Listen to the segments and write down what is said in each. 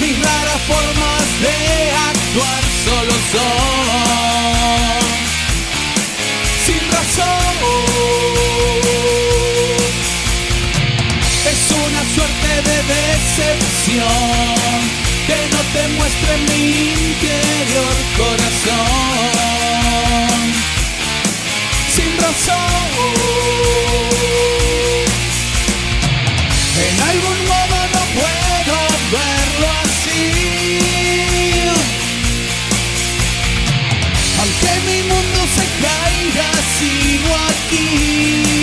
Mis raras formas de actuar solo son sin razón. Es una suerte de decepción que no te muestre mi interior corazón. Sin razón. sigo aquí.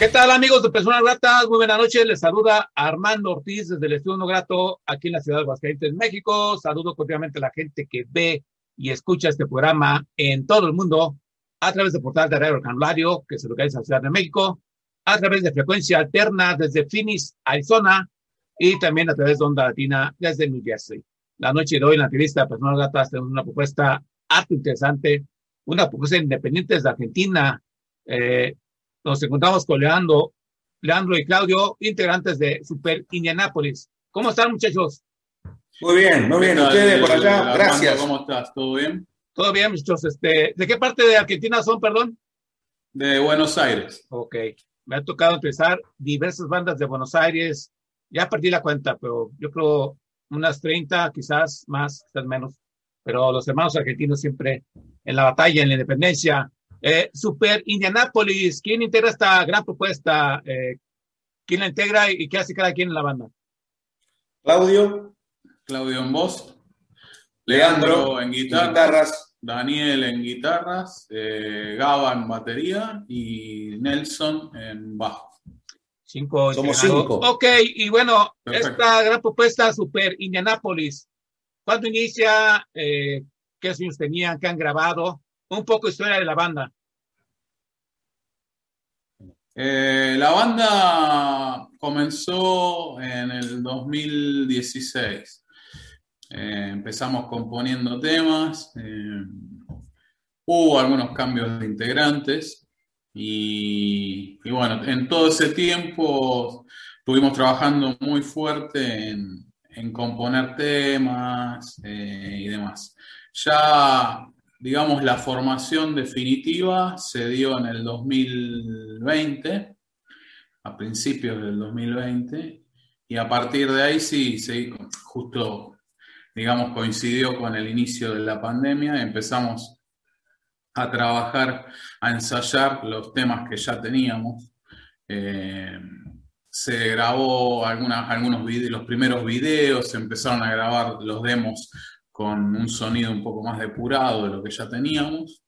¿Qué tal amigos de Personas Gratas? Muy buenas noches. Les saluda Armando Ortiz desde el Estudio Grato aquí en la ciudad de Aguascalientes, México. Saludo cordialmente a la gente que ve y escucha este programa en todo el mundo a través de portal de Radio Canulario, que se localiza en la Ciudad de México, a través de frecuencia alterna desde Phoenix, Arizona, y también a través de Onda Latina desde New Jersey. La noche de hoy en la entrevista de Personas Gratas tenemos una propuesta harto interesante, una propuesta independiente de Argentina, eh, nos encontramos con Leandro, Leandro y Claudio, integrantes de Super Indianapolis. ¿Cómo están, muchachos? Muy bien, muy bien. Ustedes por allá, gracias. ¿Cómo estás? ¿Todo bien? Todo bien, muchachos. Este, ¿De qué parte de Argentina son, perdón? De Buenos Aires. Ok. Me ha tocado empezar diversas bandas de Buenos Aires. Ya perdí la cuenta, pero yo creo unas 30, quizás más, quizás menos. Pero los hermanos argentinos siempre en la batalla, en la independencia, eh, Super Indianapolis, ¿quién integra esta gran propuesta? Eh, ¿Quién la integra y qué hace cada quien en la banda? Claudio. Claudio en voz. Leandro, en guitarras. Daniel en guitarras. Eh, Gaba en batería y Nelson en bajo. Cinco. Somos cinco. Ok, y bueno, esta gran propuesta Super Indianapolis, ¿cuándo inicia? Eh, ¿Qué sueños tenían? ¿Qué han grabado? Un poco historia de la banda. Eh, la banda comenzó en el 2016. Eh, empezamos componiendo temas. Eh, hubo algunos cambios de integrantes. Y, bueno, en todo ese tiempo estuvimos trabajando muy fuerte en, en componer temas y demás. Ya digamos, la formación definitiva se dio en el 2020, a principios del 2020, y a partir de ahí sí, sí justo, digamos, coincidió con el inicio de la pandemia, empezamos a trabajar, a ensayar los temas que ya teníamos. Eh, se grabó algunas, algunos videos, los primeros videos, se empezaron a grabar los demos con un sonido un poco más depurado de lo que ya teníamos.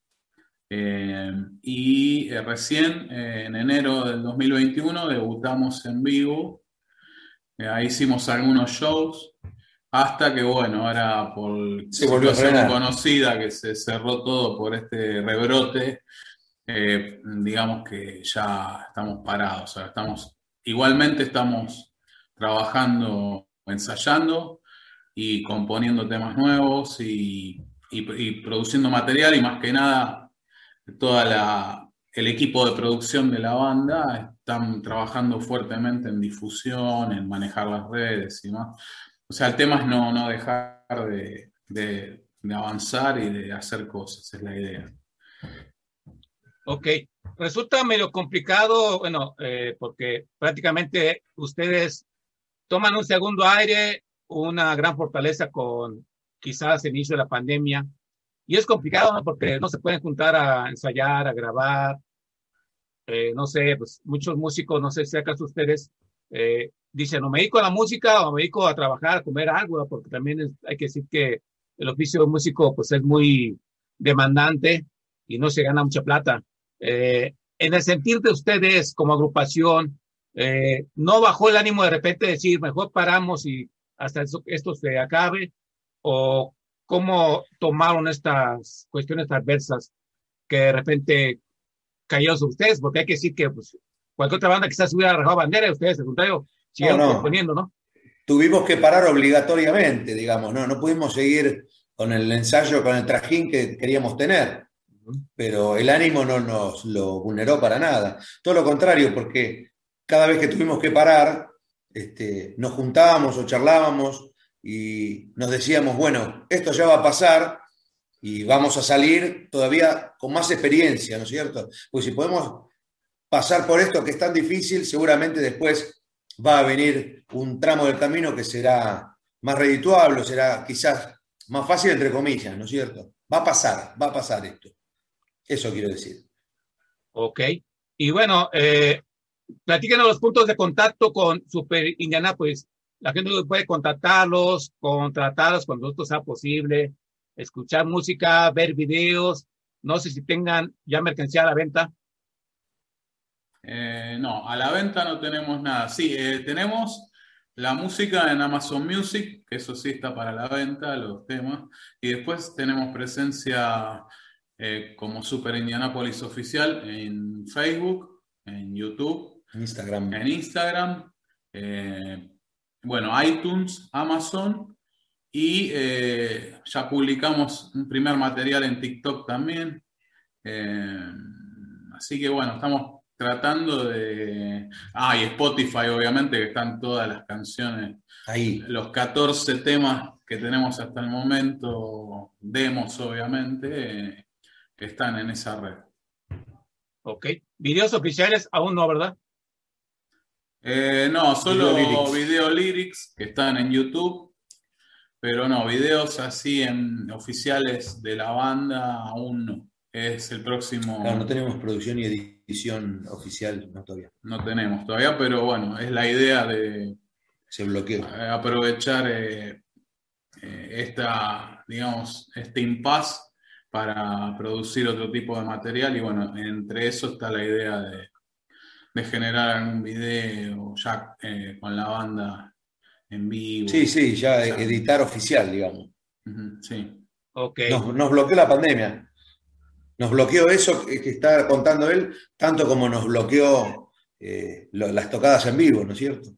Eh, y eh, recién eh, en enero del 2021 debutamos en vivo. ahí hicimos algunos shows. Hasta que, bueno, ahora por se situación conocida que se cerró todo por este rebrote, digamos que ya estamos parados. estamos, igualmente estamos trabajando, ensayando, y componiendo temas nuevos y, produciendo material y más que nada toda la, el equipo de producción de la banda están trabajando fuertemente en difusión, en manejar las redes y más. O sea, el tema es no, no dejar de, de, avanzar y de hacer cosas, es la idea. Ok, resulta medio complicado, bueno, eh, porque prácticamente ustedes toman un segundo aire, una gran fortaleza con quizás el inicio de la pandemia. Y es complicado, Porque no se pueden juntar a ensayar, a grabar. Eh, no sé, pues muchos músicos, no sé si acaso ustedes eh, dicen, no me dedico a la música o me dedico a trabajar, a comer algo, porque también hay que decir que el oficio de músico pues es muy demandante y no se gana mucha plata. Eh, en el sentir de ustedes como agrupación, ¿no bajó el ánimo de repente decir, mejor paramos y hasta esto se acabe? ¿O cómo tomaron estas cuestiones adversas que de repente cayeron sobre ustedes? Porque hay que decir que pues, cualquier otra banda quizás hubiera arrojado bandera y ustedes, al contrario, siguieron no, componiendo, ¿no? Tuvimos que parar obligatoriamente, digamos, ¿no? No pudimos seguir con el ensayo, con el trajín que queríamos tener. Pero el ánimo no nos lo vulneró para nada. Todo lo contrario, porque cada vez que tuvimos que parar, este, nos juntábamos o charlábamos y nos decíamos, bueno, esto ya va a pasar y vamos a salir todavía con más experiencia, ¿no es cierto? Pues si podemos pasar por esto que es tan difícil, seguramente después va a venir un tramo del camino que será más redituable, será quizás más fácil, entre comillas, ¿no es cierto? Va a pasar, va a pasar esto. Eso quiero decir. Ok. Y bueno, eh, platíquenos los puntos de contacto con Super Indianapolis. La gente puede contactarlos, contratarlos cuando esto sea posible, escuchar música, ver videos. No sé si tengan ya mercancía a la venta. Eh, no, a la venta no tenemos nada. Sí, eh, tenemos la música en Amazon Music, que eso sí está para la venta, los temas. Y después tenemos presencia eh, como Super Indianapolis Oficial en Facebook, en YouTube, Instagram. en Instagram, eh, bueno, iTunes, Amazon y eh, ya publicamos un primer material en TikTok también. Eh, así que bueno, estamos tratando de... Ah, y Spotify obviamente, que están todas las canciones, Ahí. los 14 temas que tenemos hasta el momento, demos obviamente, eh, que están en esa red. Ok. Videos oficiales aún no, ¿verdad? Eh, no, solo Video lyrics. video lyrics que están en YouTube, pero no, videos así en oficiales de la banda aún no. Es el próximo, Claro, no tenemos producción y edición oficial, no todavía. no tenemos todavía, pero bueno, es la idea de Se bloqueó. aprovechar eh, eh, esta, digamos, este impasse para producir otro tipo de material y bueno, entre eso está la idea de, de generar algún video ya eh, con la banda en vivo. Sí, sí, ya O sea, editar oficial, digamos. Sí. Ok. Nos, nos bloqueó la pandemia. Nos bloqueó eso que está contando él, tanto como nos bloqueó eh, lo- las tocadas en vivo, ¿no es cierto?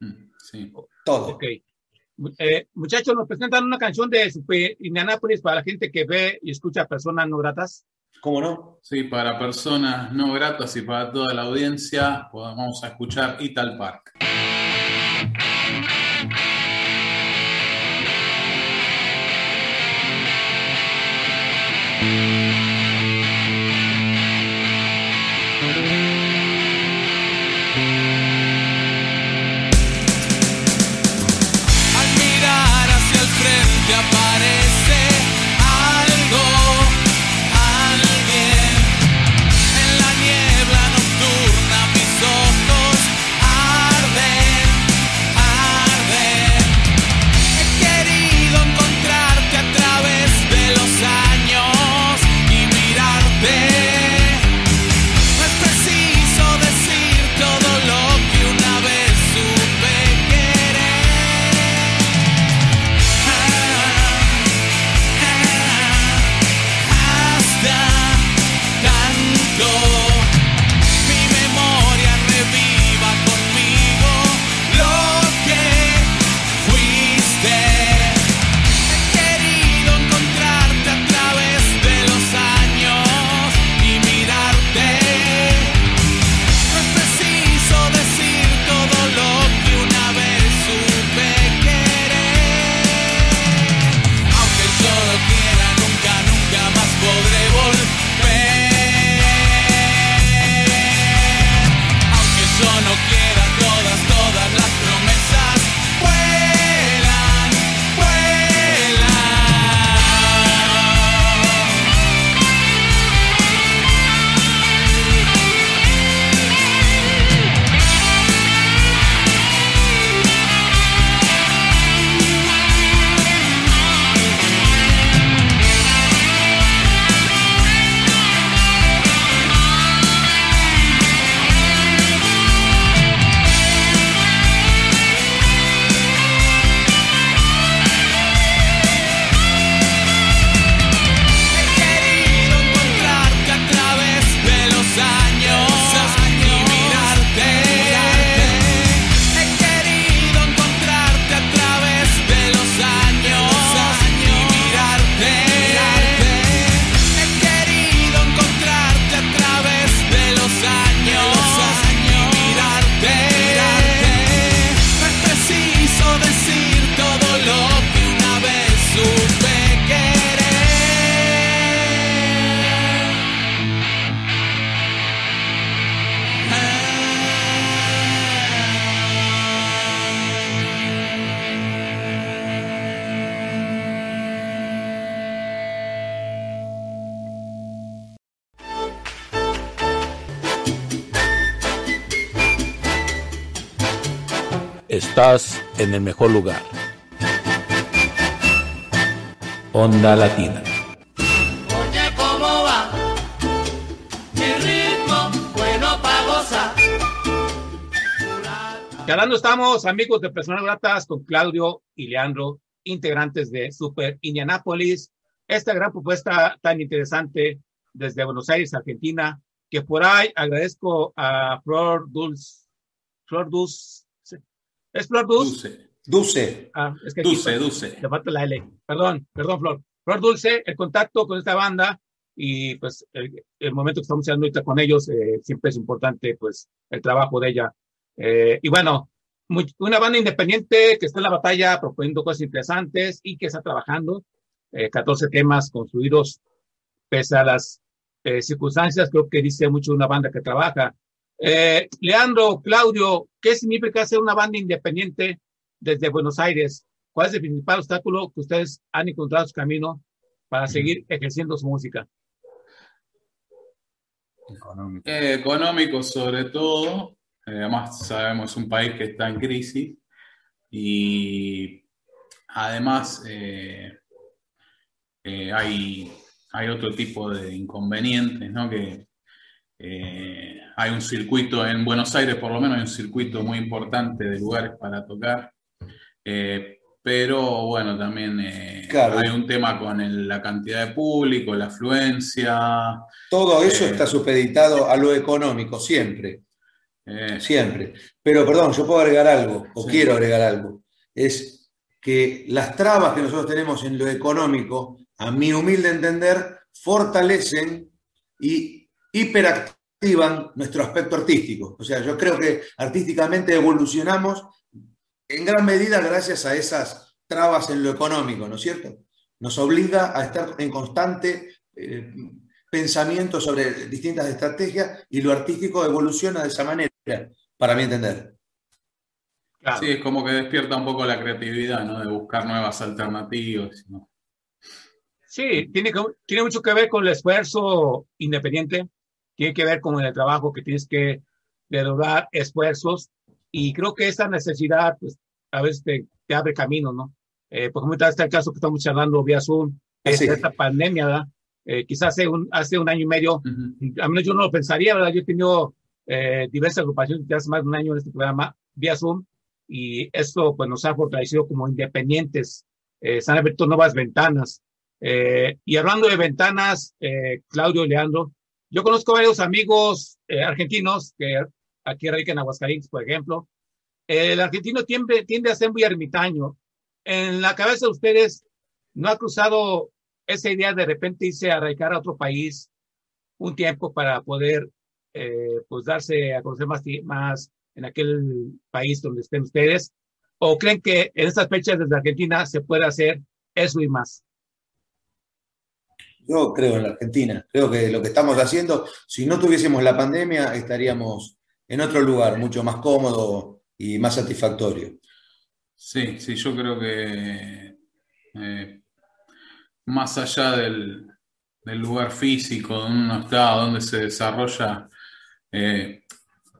Mm, sí. Todo. Ok. Eh, muchachos, nos presentan una canción de Super Indianapolis para la gente que ve y escucha personas no gratas. ¿Cómo no? Sí, para personas no gratas y para toda la audiencia, pues vamos a escuchar Ital Park. En el mejor lugar. Onda Latina. Oye, ¿cómo va? Mi ritmo, bueno pa' Charlando estamos, amigos de Personas Gratas, con Claudio y Leandro, integrantes de Super Indianapolis. Esta gran propuesta tan interesante desde Buenos Aires, Argentina, que por ahí agradezco a Flor Dulce. Flor Dulce. ¿Es Flor Dulce? Dulce. Dulce. Ah, es que aquí Dulce, Dulce. le falta la L. Perdón, perdón, Flor. Flor Dulce, el contacto con esta banda y pues el, el momento que estamos haciendo ahorita con ellos, eh, siempre es importante pues el trabajo de ella. Eh, y bueno, muy- una banda independiente que está en la batalla proponiendo cosas interesantes y que está trabajando. eh, 14 temas construidos pese a las eh, circunstancias, creo que dice mucho una banda que trabaja. Eh, Leandro, Claudio, ¿qué significa ser una banda independiente desde Buenos Aires? ¿Cuál es el principal obstáculo que ustedes han encontrado en su camino para seguir ejerciendo su música? Eh, económico sobre todo, eh, además sabemos es un país que está en crisis y además eh, eh, hay, hay otro tipo de inconvenientes, ¿no? Que eh, hay un circuito en Buenos Aires, por lo menos hay un circuito muy importante de lugares para tocar, eh, pero bueno, también eh, Claro. hay un tema con el- la cantidad de público, la afluencia. Todo eso está supeditado a lo económico, siempre, siempre. Pero perdón, yo puedo agregar algo, o Sí. quiero agregar algo. Es que las trabas que nosotros tenemos en lo económico, a mi humilde entender, fortalecen y hiperactivan nuestro aspecto artístico. O sea, yo creo que artísticamente evolucionamos en gran medida gracias a esas trabas en lo económico, ¿no es cierto? Nos obliga a estar en constante eh, pensamiento sobre distintas estrategias y lo artístico evoluciona de esa manera, para mi entender. Claro. Sí, es como que despierta un poco la creatividad, ¿no? De buscar nuevas alternativas. ¿no? Sí, tiene, que- tiene mucho que ver con el esfuerzo independiente, tiene que ver con el trabajo que tienes que lograr esfuerzos y creo que esa necesidad, pues, a veces te, te abre camino, ¿no? Eh, por ejemplo, está el caso que estamos charlando vía Zoom, Ah, es esta pandemia, ¿verdad? Eh, quizás hace un, hace un año y medio, Ujú. a menos yo no lo pensaría, ¿verdad? Yo he tenido eh, diversas agrupaciones desde hace más de un año en este programa vía Zoom y esto pues nos ha fortalecido como independientes, eh, se han abierto nuevas ventanas. Eh, y hablando de ventanas, eh, Claudio, Leandro, yo conozco varios amigos eh, argentinos que aquí radican en Aguascalientes, por ejemplo. El argentino tiende, tiende a ser muy ermitaño. En la cabeza de ustedes, ¿no ha cruzado esa idea de repente irse a radicar a otro país un tiempo para poder eh, pues darse a conocer más, más en aquel país donde estén ustedes? ¿O creen que en estas fechas desde Argentina se puede hacer eso y más? Yo creo en la Argentina, creo que lo que estamos haciendo, si no tuviésemos la pandemia, estaríamos en otro lugar, mucho más cómodo y más satisfactorio. Sí, sí, yo creo que eh, más allá del, del lugar físico donde uno está, donde se desarrolla, eh,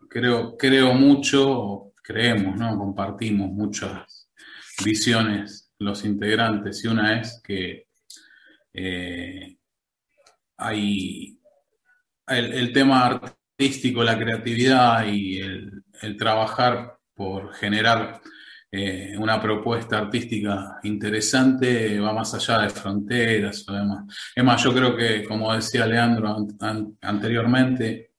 creo, creo mucho, creemos, ¿no? Compartimos muchas visiones los integrantes y una es que eh, hay el, tema artístico, la creatividad y el, trabajar por generar eh, una propuesta artística interesante va más allá de fronteras o demás. Es más, yo creo que, como decía Leandro an- an- anteriormente,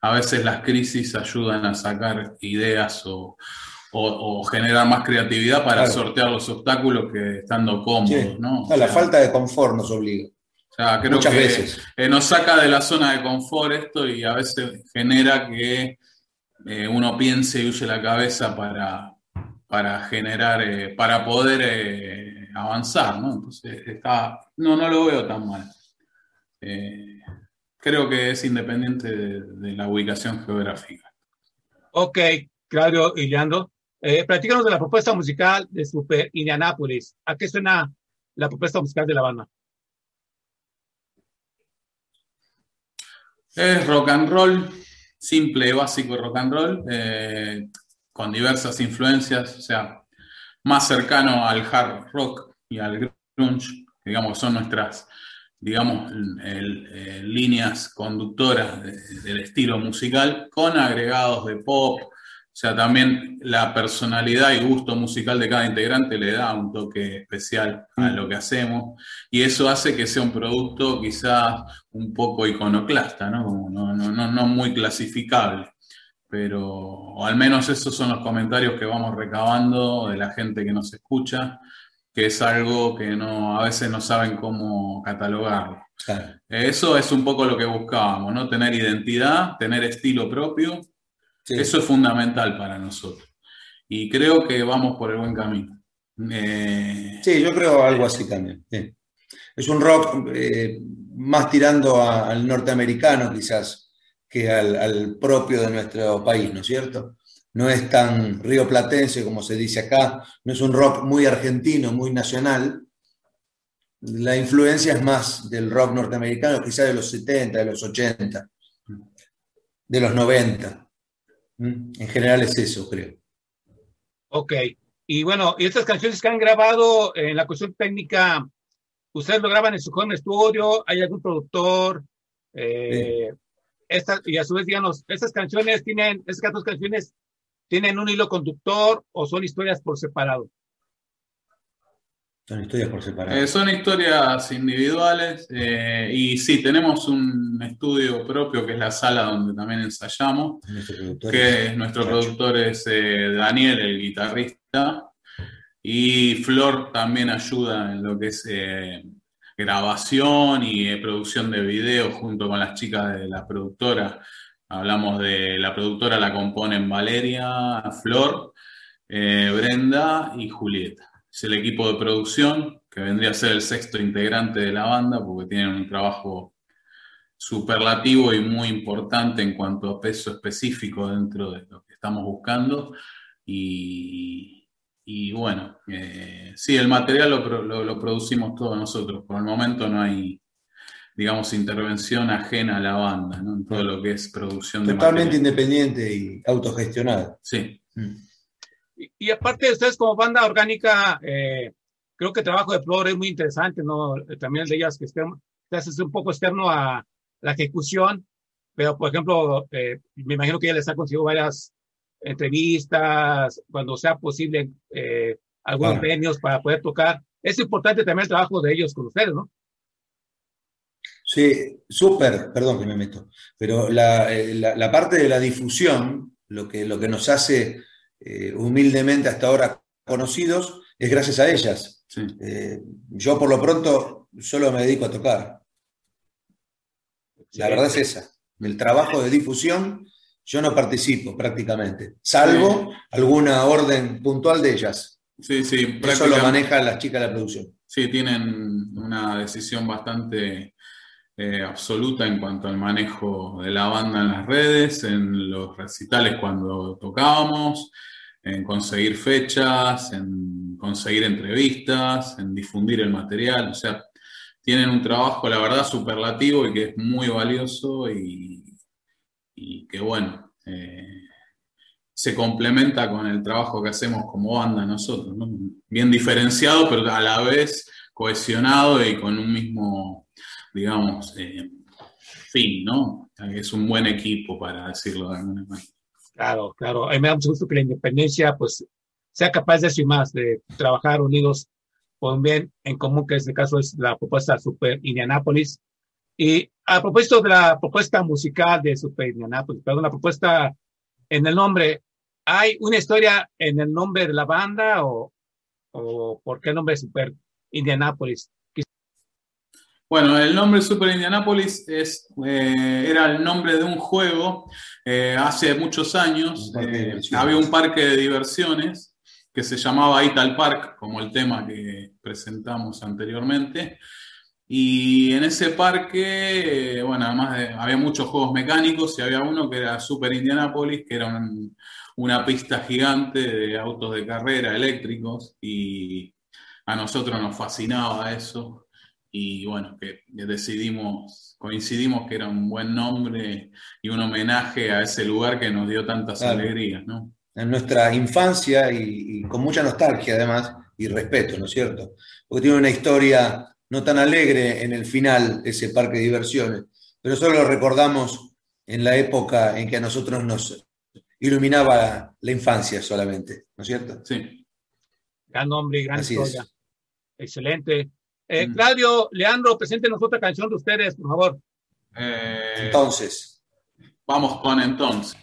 a veces las crisis ayudan a sacar ideas o, o- o generar más creatividad para Claro. sortear los obstáculos que estando cómodos, Sí. ¿no? La O sea, falta de confort nos obliga, o sea, creo muchas que veces. eh, nos saca de la zona de confort esto y a veces genera que eh, uno piense y use la cabeza para, para generar, eh, para poder eh, avanzar, ¿no? Entonces, está, no, no lo veo tan mal. Eh, creo que es independiente de, de la ubicación geográfica. Ok, Claudio y Leandro, eh, platícanos de la propuesta musical de Super Indianapolis. ¿A qué suena la propuesta musical de la banda? Es rock and roll, simple básico rock and roll, eh, con diversas influencias, o sea, más cercano al hard rock y al grunge, digamos son nuestras, digamos, eh, líneas conductoras de- del estilo musical, con agregados de pop, O sea, también la personalidad y gusto musical de cada integrante le da un toque especial a lo que hacemos y eso hace que sea un producto quizás un poco iconoclasta, ¿no? No, no, no, no muy clasificable. Pero o al menos esos son los comentarios que vamos recabando de la gente que nos escucha, que es algo que no, a veces no saben cómo catalogarlo. Claro. Eso es un poco lo que buscábamos, ¿no? Tener identidad, tener estilo propio Sí. eso es fundamental para nosotros. Y creo que vamos por el buen camino. Eh, Sí, yo creo algo así también. sí. Es un rock eh, más tirando a- al norteamericano quizás que al, al propio de nuestro país, ¿no es cierto? No es tan rioplatense como se dice acá, no es un rock muy argentino, muy nacional. La influencia es más del rock norteamericano, quizás de los 70, de los 80, de los 90. ¿Mm? En general es eso, creo. Ok. Y bueno, y estas canciones que han grabado en la cuestión técnica, ¿ustedes lo graban en su home estudio? ¿Hay algún productor? Eh, estas, y a su vez, díganos, ¿estas canciones tienen, estas dos canciones tienen un hilo conductor o son historias por separado? Son historias por separado. eh, son historias individuales eh, y sí, tenemos un estudio propio que es la sala donde también ensayamos, que es nuestro Chacho. productor es eh, Daniel, el guitarrista, y Flor también ayuda en lo que es grabación y producción de video junto con las chicas de la productora. Hablamos de la productora, la componen Valeria, Flor, Brenda y Julieta. Es el equipo de producción que vendría a ser el sexto integrante de la banda porque tienen un trabajo superlativo y muy importante en cuanto a peso específico dentro de lo que estamos buscando. Y, y bueno, eh, sí, el material lo, lo- lo producimos todos nosotros. Por el momento no hay, digamos, intervención ajena a la banda, ¿no? En todo lo que es producción de Totalmente material. independiente y autogestionado. Sí. Mm. Y, y aparte de ustedes como banda orgánica, eh, creo que el trabajo de Flor es muy interesante, ¿no? También el de ellas que externo, es un poco externo a la ejecución, pero por ejemplo, eh, me imagino que ella les ha conseguido varias entrevistas, cuando sea posible, eh, algunos premios para poder tocar. Es importante también el trabajo de ellos con ustedes, ¿no? Sí, súper, perdón que me meto, pero la, eh, la- la parte de la difusión, lo que, lo que nos hace eh, humildemente hasta ahora conocidos, es gracias a ellas. sí. Eh, yo por lo pronto solo me dedico a tocar. La verdad es esa. El trabajo de difusión, yo no participo prácticamente, salvo alguna orden puntual de ellas. Sí, sí, Eso lo manejan las chicas de la producción. Sí, tienen una decisión bastante eh, absoluta en cuanto al manejo de la banda en las redes, en los recitales cuando tocábamos, en conseguir fechas, en conseguir entrevistas, en difundir el material. O sea, tienen un trabajo, la verdad, superlativo y que es muy valioso y, que, bueno, eh, se complementa con el trabajo que hacemos como banda nosotros, ¿no? Bien diferenciado, pero a la vez cohesionado y con un mismo, digamos, eh, fin, ¿no? Es un buen equipo, para decirlo de alguna. Claro, claro. A mí me da mucho gusto que la independencia, pues, sea capaz de eso y más, de trabajar unidos por un bien en común, que en este caso es la propuesta Super Indianapolis. Y a propósito de la propuesta musical de Super Indianapolis, perdón, la propuesta en el nombre, ¿hay una historia en el nombre de la banda o, o por qué el nombre Super Indianapolis? Bueno, el nombre Super Indianapolis es, eh, era el nombre de un juego eh, hace muchos años. Eh, había un parque de diversiones que se llamaba Ital Park, como el tema que presentamos anteriormente. Y en ese parque, bueno, además de- había muchos juegos mecánicos y había uno que era Super Indianapolis, que era un- una pista gigante de autos de carrera eléctricos y a nosotros nos fascinaba eso y bueno, que decidimos, coincidimos que era un buen nombre y un homenaje a ese lugar que nos dio tantas Claro. alegrías, ¿no? en nuestra infancia y, y con mucha nostalgia además y respeto, ¿no es cierto? Porque tiene una historia no tan alegre en el final, ese parque de diversiones, pero solo lo recordamos en la época en que a nosotros nos iluminaba la infancia solamente, ¿no es cierto? Sí. Gran nombre y gran Así historia. es. Excelente. Eh, Mm. Claudio, Leandro, preséntenos otra canción de ustedes, por favor. Eh, Entonces, vamos con entonces.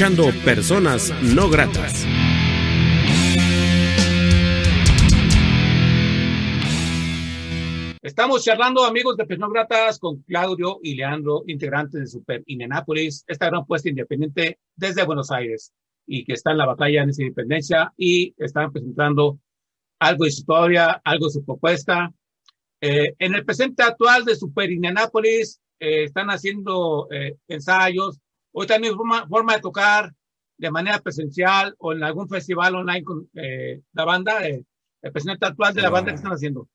Escuchando Personas No Gratas. Estamos charlando, amigos de Personas Gratas, con Claudio y Leandro, integrantes de Super Indianapolis, esta gran puesta independiente desde Buenos Aires y que está en la batalla en esa independencia y están presentando algo de su historia, algo de su propuesta. Eh, en el presente actual de Super Indianapolis eh, están haciendo eh, ensayos, hoy también forma, forma de tocar de manera presencial o en algún festival online con eh, la banda, eh, el presente actual de la banda que están haciendo.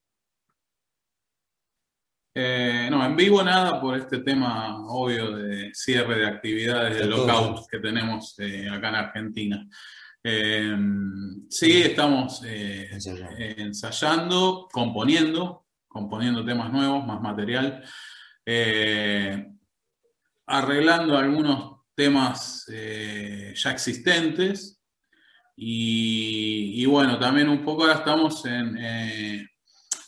Eh, no, en vivo nada por este tema obvio de cierre de actividades, de De todo. lockout que tenemos eh, acá en Argentina. Eh, sí, estamos Ensayando. eh, ensayando, componiendo, componiendo temas nuevos, más material, eh, arreglando algunos temas eh, ya existentes y, bueno, también un poco ahora estamos eh,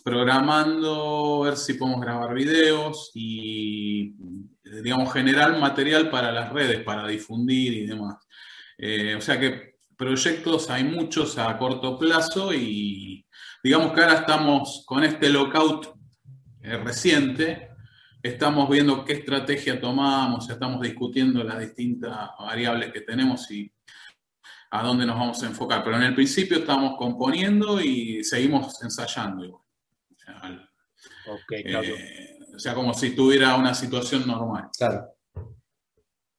programando, ver si podemos grabar videos y, digamos, generar material para las redes, para difundir y demás. Eh, o sea que proyectos hay muchos a corto plazo y digamos que ahora estamos con este lockout reciente, estamos viendo qué estrategia tomamos, estamos discutiendo las distintas variables que tenemos y a dónde nos vamos a enfocar. Pero en el principio estamos componiendo y seguimos ensayando. igual. O sea, al- Ok, Claudio. eh, o sea, como si tuviera una situación normal. Claro.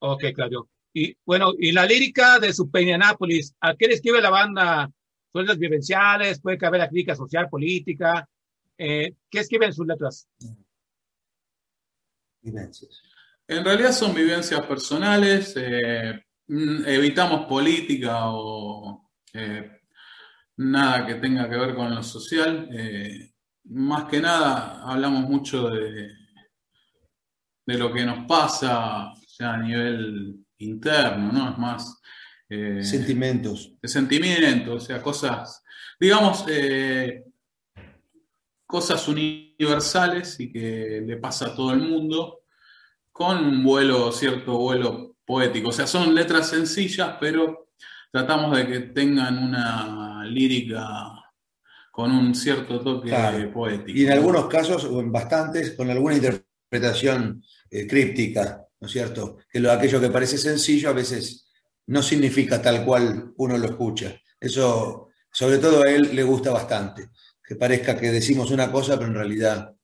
Ok, Claudio. Y bueno, y la lírica de su Peñanápolis, ¿a qué le escribe la banda? ¿Son las vivenciales? ¿Puede caber la crítica social, política? Eh, ¿Qué escriben sus letras? Vivencias. En realidad son vivencias personales, eh, mm, evitamos política o eh, nada que tenga que ver con lo social. eh, más que nada hablamos mucho de, de lo que nos pasa ya a nivel interno, ¿no? Es más... Sentimientos. de sentimiento, o sea, cosas, digamos, cosas universales y que le pasa a todo el mundo con un vuelo, cierto vuelo poético. O sea, son letras sencillas, pero tratamos de que tengan una lírica con un cierto toque Claro. poético. Y en algunos casos, o en bastantes, con alguna interpretación eh, críptica, ¿no es cierto? Que lo, aquello que parece sencillo a veces no significa tal cual uno lo escucha. Eso, sobre todo a él, le gusta bastante. Que parezca que decimos una cosa, pero en realidad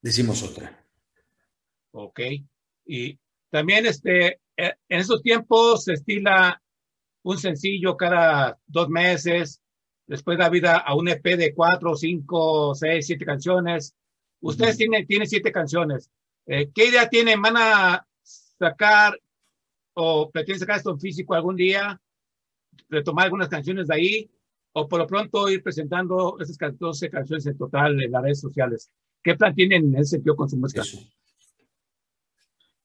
decimos otra. Ok. Y también este, eh, en esos tiempos se estila un sencillo cada dos meses, después da vida a un EP de cuatro, cinco, seis, siete canciones. Ustedes tienen, tienen siete canciones. Eh, ¿Qué idea tienen? ¿Van a sacar o pretenden sacar esto en físico algún día? ¿Retomar algunas canciones de ahí? ¿O por lo pronto ir presentando esas 14 canciones en total en las redes sociales? ¿Qué plan tienen en ese sentido con su música?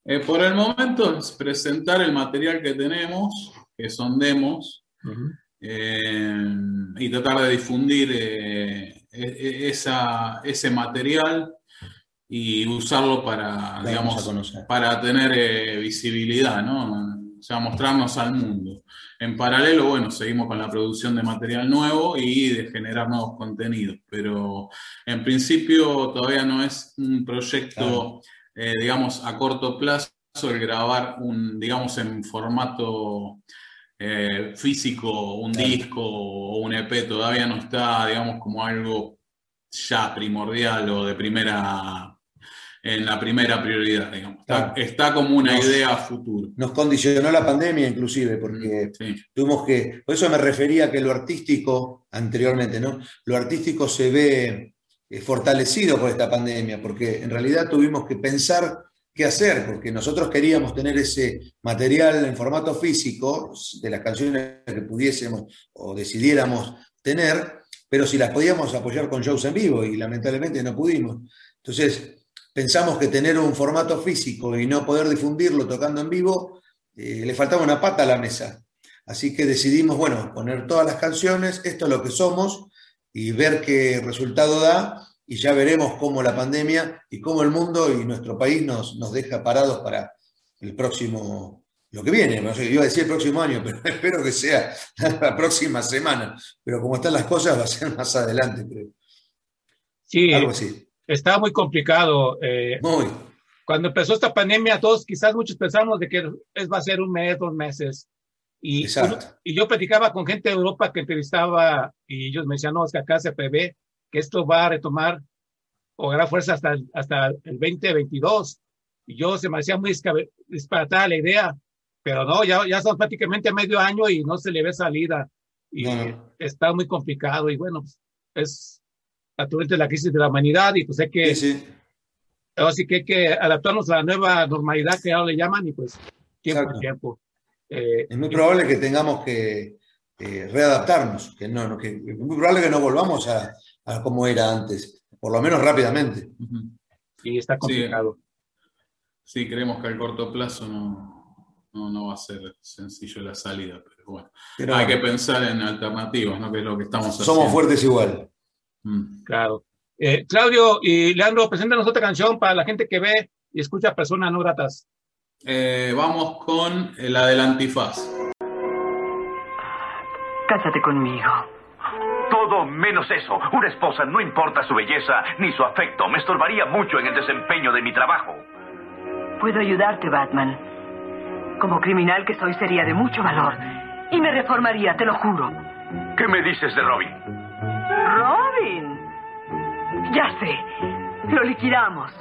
Eh, por el momento es presentar el material que tenemos, que son demos, eh, y tratar de difundir eh, e- e- esa- ese material y usarlo para, digamos, para tener eh, visibilidad, ¿no? O sea, mostrarnos al mundo. En paralelo, bueno, seguimos con la producción de material nuevo y de generar nuevos contenidos, pero en principio todavía no es un proyecto, eh, digamos, a corto plazo el grabar un, digamos, en formato eh, físico, un disco o un EP, todavía no está, digamos, como algo ya primordial o de primera, en la primera prioridad, digamos. Está, Claro. está como una Nos- idea a futuro. Nos condicionó la pandemia inclusive, porque Sí. tuvimos que, por eso me refería a que lo artístico, anteriormente, ¿no? Lo artístico se ve eh, fortalecido por esta pandemia, porque en realidad tuvimos que pensar qué hacer, porque nosotros queríamos tener ese material en formato físico de las canciones que pudiésemos o decidiéramos tener, pero si las podíamos apoyar con shows en vivo y lamentablemente no pudimos. Entonces, pensamos que tener un formato físico y no poder difundirlo tocando en vivo, eh, le faltaba una pata a la mesa. Así que decidimos, bueno, poner todas las canciones, esto es lo que somos, y ver qué resultado da, y ya veremos cómo la pandemia y cómo el mundo y nuestro país nos, nos deja parados para el próximo, lo que viene. No sé, iba a decir el próximo año, pero espero que sea la próxima semana. Pero como están las cosas, va a ser más adelante, creo. Sí, Algo así. Está muy complicado. eh, Muy. cuando empezó esta pandemia, todos, quizás muchos pensamos de que es, va a ser un mes, dos meses. Y, Exacto. y yo platicaba con gente de Europa que entrevistaba y ellos me decían, no, es que acá se prevé que esto va a retomar o agarrar fuerza hasta, hasta el 2022. Y yo se me hacía muy disparatada la idea, pero no, ya, ya son prácticamente medio año y no se le ve salida. Y No, no. está muy complicado y bueno, pues, es actualmente la crisis de la humanidad y pues hay que, Sí, sí. Así que hay que adaptarnos a la nueva normalidad que ahora le llaman y pues tiempo Exacto. a tiempo. Eh, Es muy probable que tengamos que eh, readaptarnos, que no, no, que, es muy probable que no volvamos a, a como era antes, por lo menos rápidamente. Y está complicado. Sí, creemos que al corto plazo no, no, no va a ser sencillo la salida, pero bueno, Pero hay que pensar en alternativas, ¿no? Que es lo que estamos haciendo. somos fuertes igual. Mm. Claro. Eh, Claudio y Leandro, preséntanos otra canción para la gente que ve y escucha personas no gratas. Eh, vamos con la del antifaz. Cásate conmigo. Todo menos eso. Una esposa no importa su belleza ni su afecto. Me estorbaría mucho en el desempeño de mi trabajo. Puedo ayudarte, Batman. Como criminal que soy, sería de mucho valor. Y me reformaría, te lo juro. ¿Qué me dices de Robin? Robin. Ya sé. Lo liquidamos.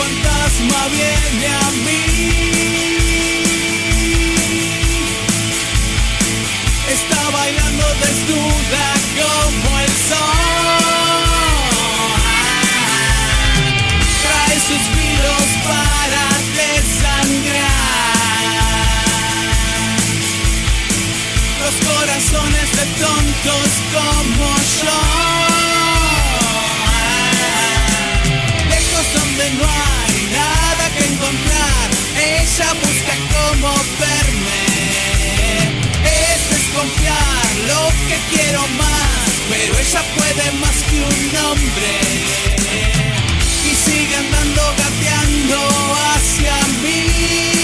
Fantasma viene a mí. Desnuda como el sol. Trae suspiros para desangrar. Los corazones de tontos como yo. Lejos donde no hay nada que encontrar, ella busca cómo verme. Es desconfiar quiero más, pero ella puede más que un hombre. Y sigue andando gateando hacia mí.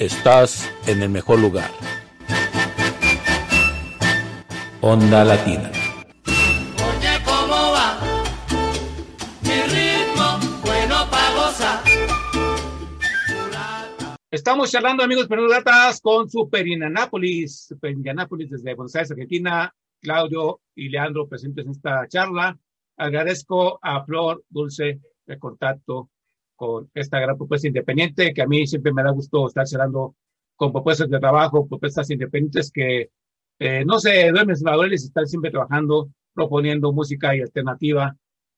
Estás en el mejor lugar. Onda Latina. Oye, ¿cómo va? Mi ritmo, bueno pa' gozar. Estamos charlando, amigos Gratas, con Super Indianápolis, Super Indianápolis desde Buenos Aires, Argentina. Claudio y Leandro presentes en esta charla. Agradezco a Flor Dulce el contacto con esta gran propuesta independiente, que a mí siempre me da gusto estar charlando con propuestas de trabajo, propuestas independientes que eh, no se duermen laureles, están siempre trabajando, proponiendo música y alternativa,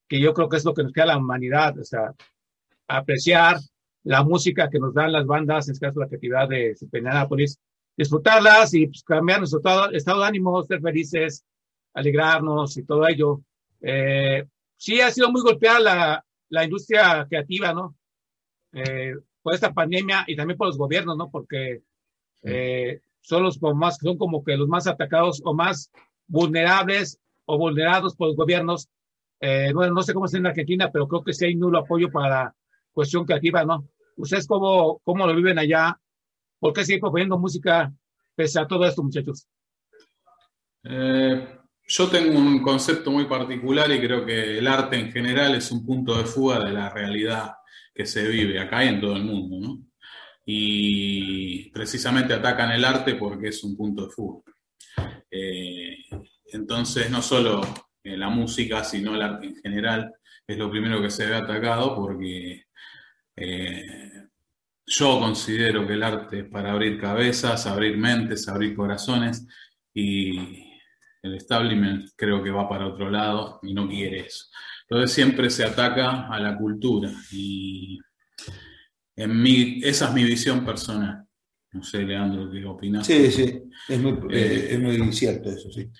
que yo creo que es lo que nos queda a la humanidad, o sea, apreciar la música que nos dan las bandas, en este caso la creatividad de Indianápolis, disfrutarlas y pues, cambiar nuestro estado de ánimo, ser felices, alegrarnos y todo ello. Eh, sí ha sido muy golpeada la, la industria creativa, ¿no? Eh, por esta pandemia y también por los gobiernos, ¿no? Porque eh, son los más, son como que los más atacados o más vulnerables o vulnerados por los gobiernos. Eh, no, no sé cómo es en Argentina, pero creo que sí hay nulo apoyo para la cuestión creativa, ¿no? ¿Ustedes cómo, cómo lo viven allá? ¿Por qué siguen proponiendo música pese a todo esto, muchachos? Eh, yo tengo un concepto muy particular y creo que el arte en general es un punto de fuga de la realidad que se vive acá y en todo el mundo, y precisamente atacan el arte porque es un punto de fuga. Eh, entonces, no solo eh, la música, sino el arte en general es lo primero que se ve atacado porque eh, yo considero que el arte es para abrir cabezas, abrir mentes, abrir corazones y el establishment creo que va para otro lado y no quiere eso. Entonces siempre se ataca a la cultura y en mi, esa es mi visión personal. No sé, Leandro, ¿qué opinas? Sí, sí, es muy, Eh, es muy cierto eso, sí.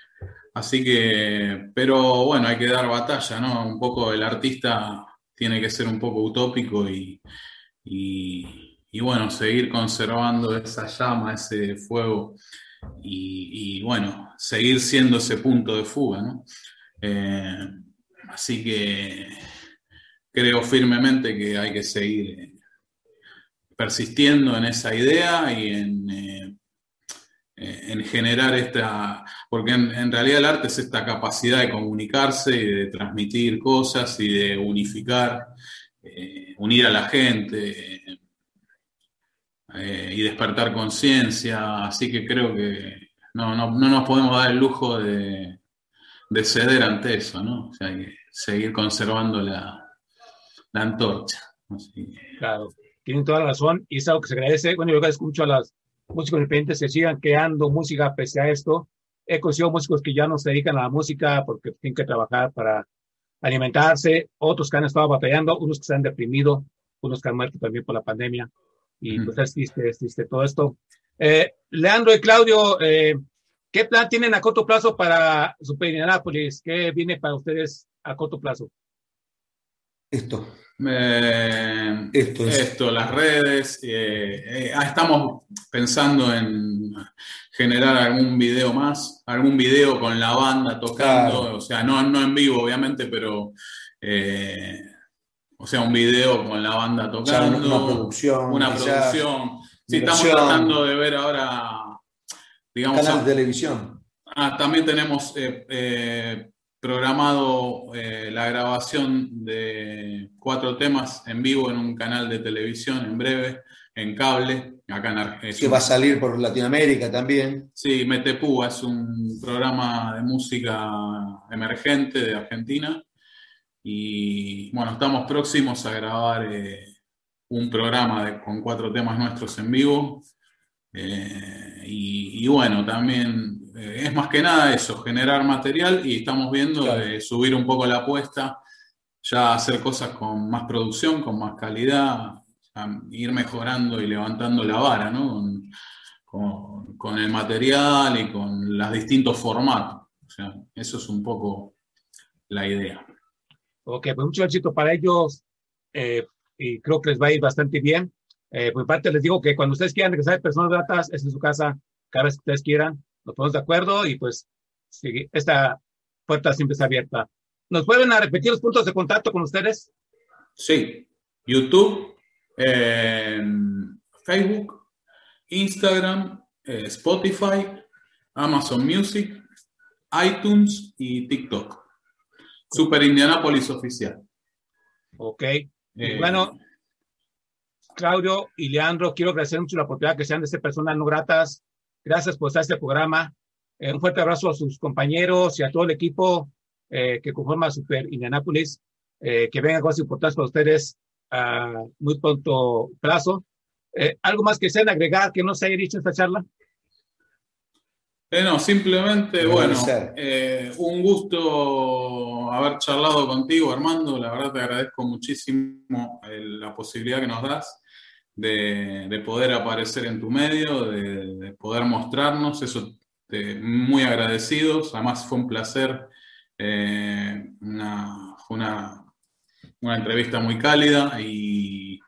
Así que, pero bueno, hay que dar batalla, ¿no? Un poco el artista tiene que ser un poco utópico y, y, y bueno, seguir conservando esa llama, ese fuego y, bueno, seguir siendo ese punto de fuga, ¿no? Eh, así que creo firmemente que hay que seguir eh, persistiendo en esa idea y en, eh, en generar esta, porque en, realidad el arte es esta capacidad de comunicarse y de transmitir cosas y de unificar, unir a la gente eh, y despertar conciencia, así que creo que no, no, no, nos podemos dar el lujo de, de, ceder ante eso, ¿no? O sea, hay que seguir conservando la, la antorcha. Así. Claro, tienen toda la razón y es algo que se agradece. Bueno, yo agradezco mucho a las músicos independientes que sigan creando música pese a esto. He conocido músicos que ya no se dedican a la música porque tienen que trabajar para alimentarse, otros que han estado batallando, unos que se han deprimido, unos que han muerto también por la pandemia. Y pues es triste, es triste todo esto. Eh, Leandro y Claudio, eh, ¿qué plan tienen a corto plazo para Super Indianapolis? ¿Qué viene para ustedes a corto plazo? Esto. Eh, esto, es. esto, las redes. Eh, eh, estamos pensando en generar algún video más, algún video con la banda tocando, claro. o sea, no, no en vivo, obviamente, pero. O sea, un video con la banda tocando. O sea, una, producción. Una producción. Sí, estamos tratando de ver ahora. Digamos, Canal de televisión. Ah, también tenemos programado eh, la grabación de cuatro temas en vivo en un canal de televisión en breve, en cable, acá en Argentina. Que va a salir por Latinoamérica también. Sí, Metepúa es un programa de música emergente de Argentina. Y bueno, estamos próximos a grabar eh, un programa de, con cuatro temas nuestros en vivo. Eh, y, y, bueno, también eh, es más que nada eso, generar material y estamos viendo claro. de subir un poco la apuesta, ya hacer cosas con más producción, con más calidad, ir mejorando y levantando la vara, ¿no? Con, con, con, el material y con los distintos formatos. O sea, eso es un poco la idea. Ok, pues mucho éxito para ellos eh, y creo que les va a ir bastante bien. Eh, por parte les digo que cuando ustedes quieran regresar personas gratas, es en su casa cada vez que ustedes quieran nos ponemos de acuerdo y pues esta puerta siempre está abierta. ¿Nos pueden repetir los puntos de contacto con ustedes? Sí, YouTube, Facebook, Instagram, eh, Spotify, Amazon Music, iTunes y TikTok. Super Indianapolis Oficial. Ok. Eh, bueno, Claudio y Leandro, quiero agradecer mucho la oportunidad que sean de ser personas no gratas Gracias por estar en este programa. Eh, un fuerte abrazo a sus compañeros y a todo el equipo eh, que conforma Super Indianapolis. Eh, que vengan cosas importantes para ustedes a muy pronto plazo. ¿Algo más que sean agregar que no se haya dicho en esta charla? No, simplemente, bueno, un gusto haber charlado contigo, Armando. La verdad te agradezco muchísimo la posibilidad que nos das de, de, poder aparecer en tu medio, de, de poder mostrarnos, eso te, muy agradecidos, además fue un placer, eh, una, una, una, entrevista muy cálida y,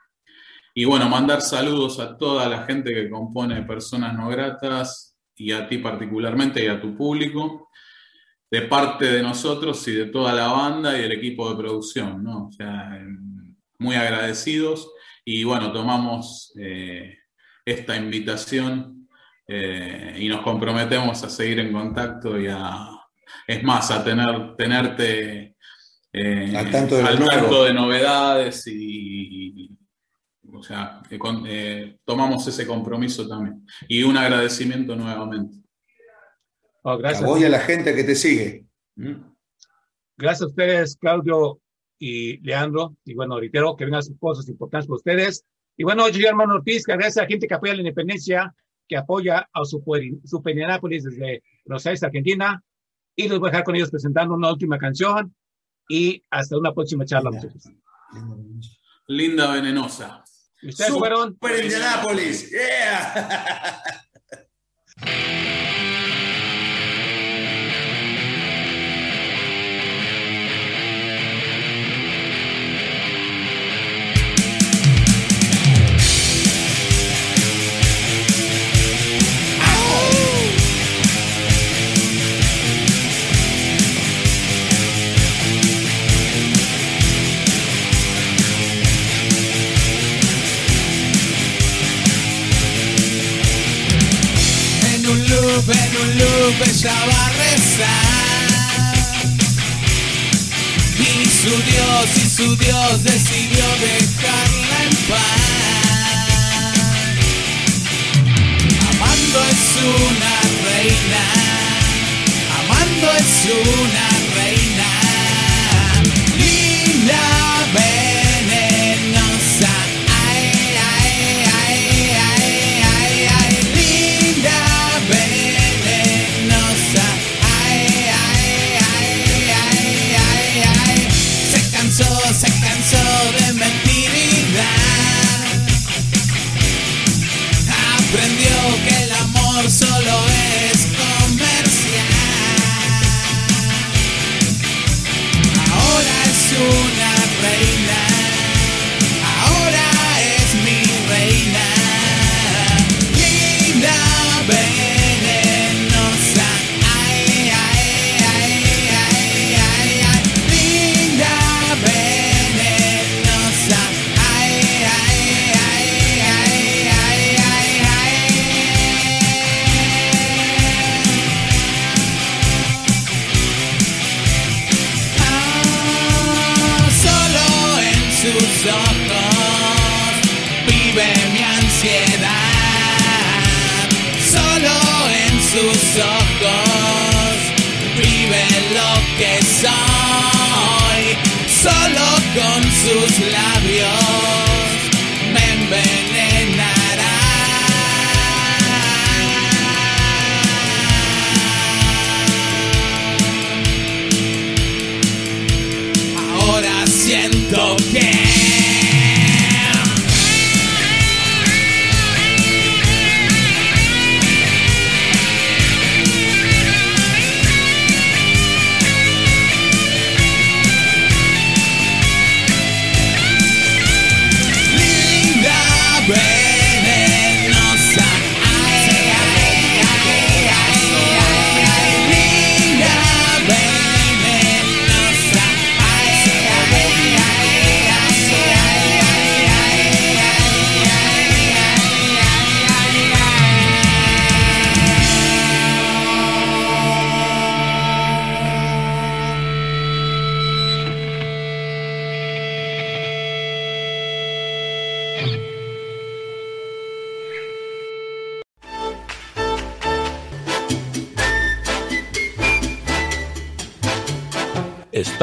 y, bueno, mandar saludos a toda la gente que compone Personas No Gratas y a ti particularmente y a tu público de parte de nosotros y de toda la banda y el equipo de producción, ¿no? O sea, muy agradecidos y bueno, tomamos eh, esta invitación eh, y nos comprometemos a seguir en contacto y a, es más, a tener, tenerte eh, al tanto, de, al tanto de, novedades y, sea, que con- eh, tomamos ese compromiso también. Y un agradecimiento nuevamente. Oh, A gracias. vos y a la gente que te sigue. ¿Mm? Gracias a ustedes, Claudio y Leandro. Y bueno, reitero que vengan sus cosas importantes para ustedes. Y bueno, yo, hermano Ortiz, que agradece a la gente que apoya la independencia, que apoya a Super, Superinápolis desde Buenos Aires, Argentina. Y los voy a dejar con ellos presentando una última canción. Y hasta una próxima charla, muchachos. Linda venenosa. Ustedes fueron. Super Indianapolis. Yeah. loop, en un loop ella va a rezar. Y su Dios, y su Dios decidió dejarla en paz. Amando es una reina, amando es una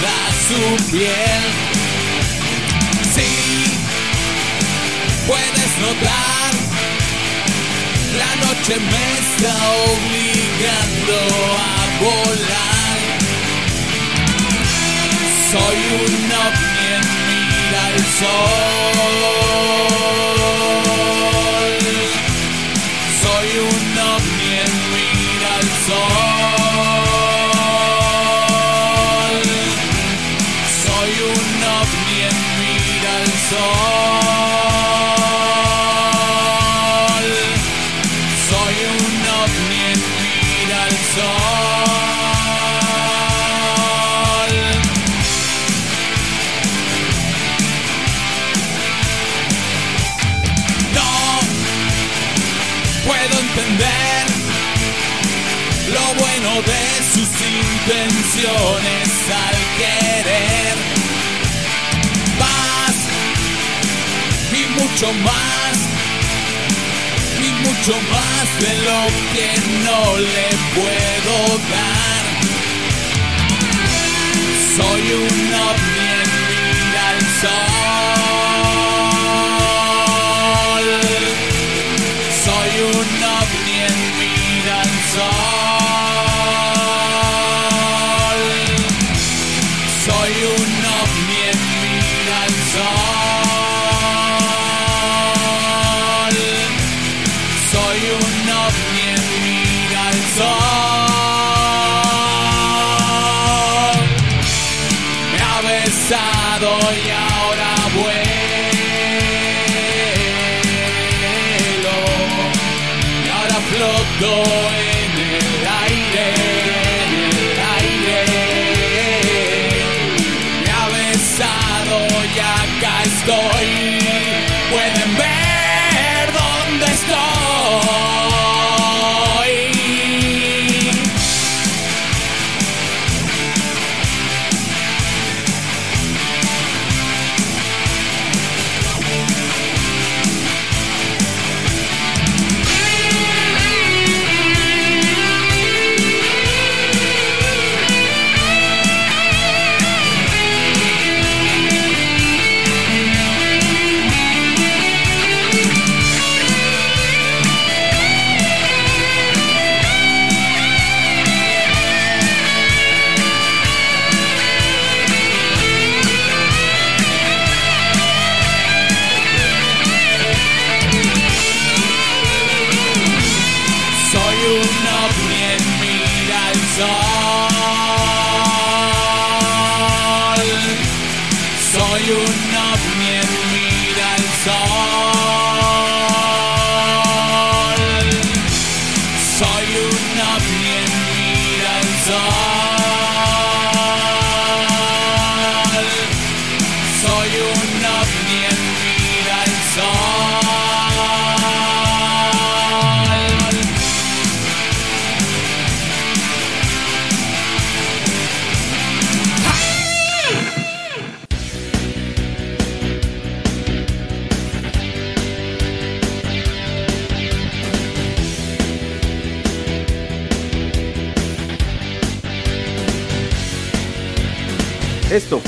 Toda su piel. Sí, puedes notar, la noche me está obligando a volar. Soy un ovni en mira al sol. No puedo entender lo bueno de sus intenciones al querer. Paz y mucho más mucho más de lo que no le puedo dar. Soy un ovni en mira al sol. Soy un ovni en mira al sol.